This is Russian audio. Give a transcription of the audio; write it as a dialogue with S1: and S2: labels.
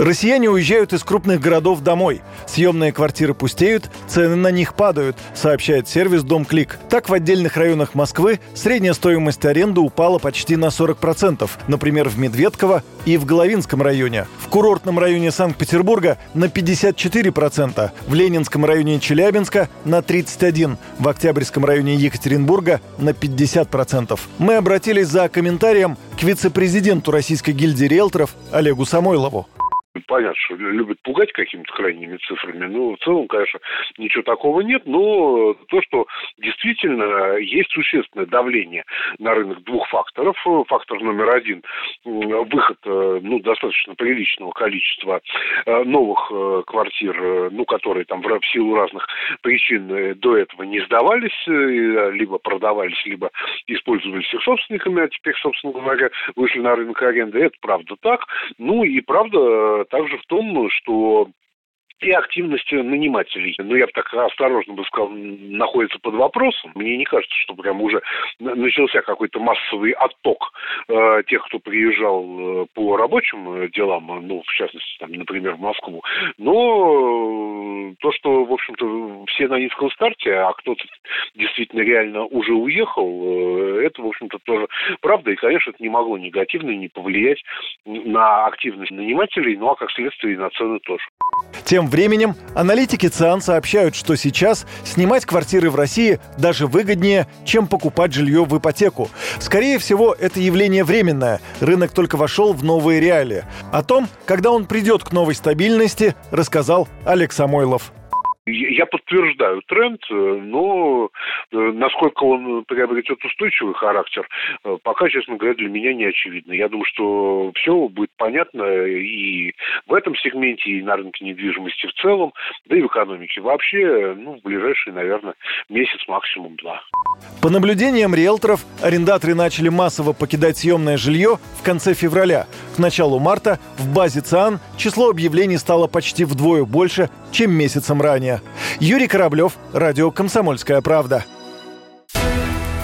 S1: Россияне уезжают из крупных городов домой. Съемные квартиры пустеют, цены на них падают, сообщает сервис Дом Клик. Так в отдельных районах Москвы средняя стоимость аренды упала почти на 40%, например, в Медведково и в Головинском районе. В курортном районе Санкт-Петербурга на 54%, в Ленинском районе Челябинска на 31%, в Октябрьском районе Екатеринбурга на 50%. Мы обратились за комментарием к вице-президенту Российской гильдии риэлторов Олегу Самойлову.
S2: Понятно, что любят пугать какими-то крайними цифрами. Но в целом, конечно, ничего такого нет. Но то, что действительно есть существенное давление на рынок двух факторов. Фактор номер один – выход ну, достаточно приличного количества э, новых э, квартир, ну, которые там в силу разных причин э, до этого не сдавались, либо продавались, либо использовались их собственниками, а теперь, собственно говоря, вышли на рынок аренды. Это правда так. Ну и правда также в том, что и активность нанимателей. Ну, я бы так осторожно бы сказал, находится под вопросом. Мне не кажется, что прям уже начался какой-то массовый отток э, тех, кто приезжал э, по рабочим э, делам, ну, в частности, там, например, в Москву. Но э, то, что, в общем-то, все на низком старте, а кто-то действительно реально уже уехал, э, это, в общем-то, тоже правда. И, конечно, это не могло негативно не повлиять на активность нанимателей, ну, а как следствие и на цены тоже.
S1: Тем временем аналитики ЦИАН сообщают, что сейчас снимать квартиры в России даже выгоднее, чем покупать жилье в ипотеку. Скорее всего, это явление временное. Рынок только вошел в новые реалии. О том, когда он придет к новой стабильности, рассказал Олег Самойлов.
S2: Я подтверждаю тренд, э, но насколько он приобретет устойчивый характер, э, пока, честно говоря, для меня не очевидно. Я думаю, что все будет понятно и в этом сегменте, и на рынке недвижимости в целом, да и в экономике вообще, ну, в ближайшие, наверное, месяц, максимум два.
S1: По наблюдениям риэлторов, арендаторы начали массово покидать съемное жилье в конце февраля. К началу марта в базе ЦИАН число объявлений стало почти вдвое больше, чем месяцем ранее. Юрий Кораблев, Радио «Комсомольская правда».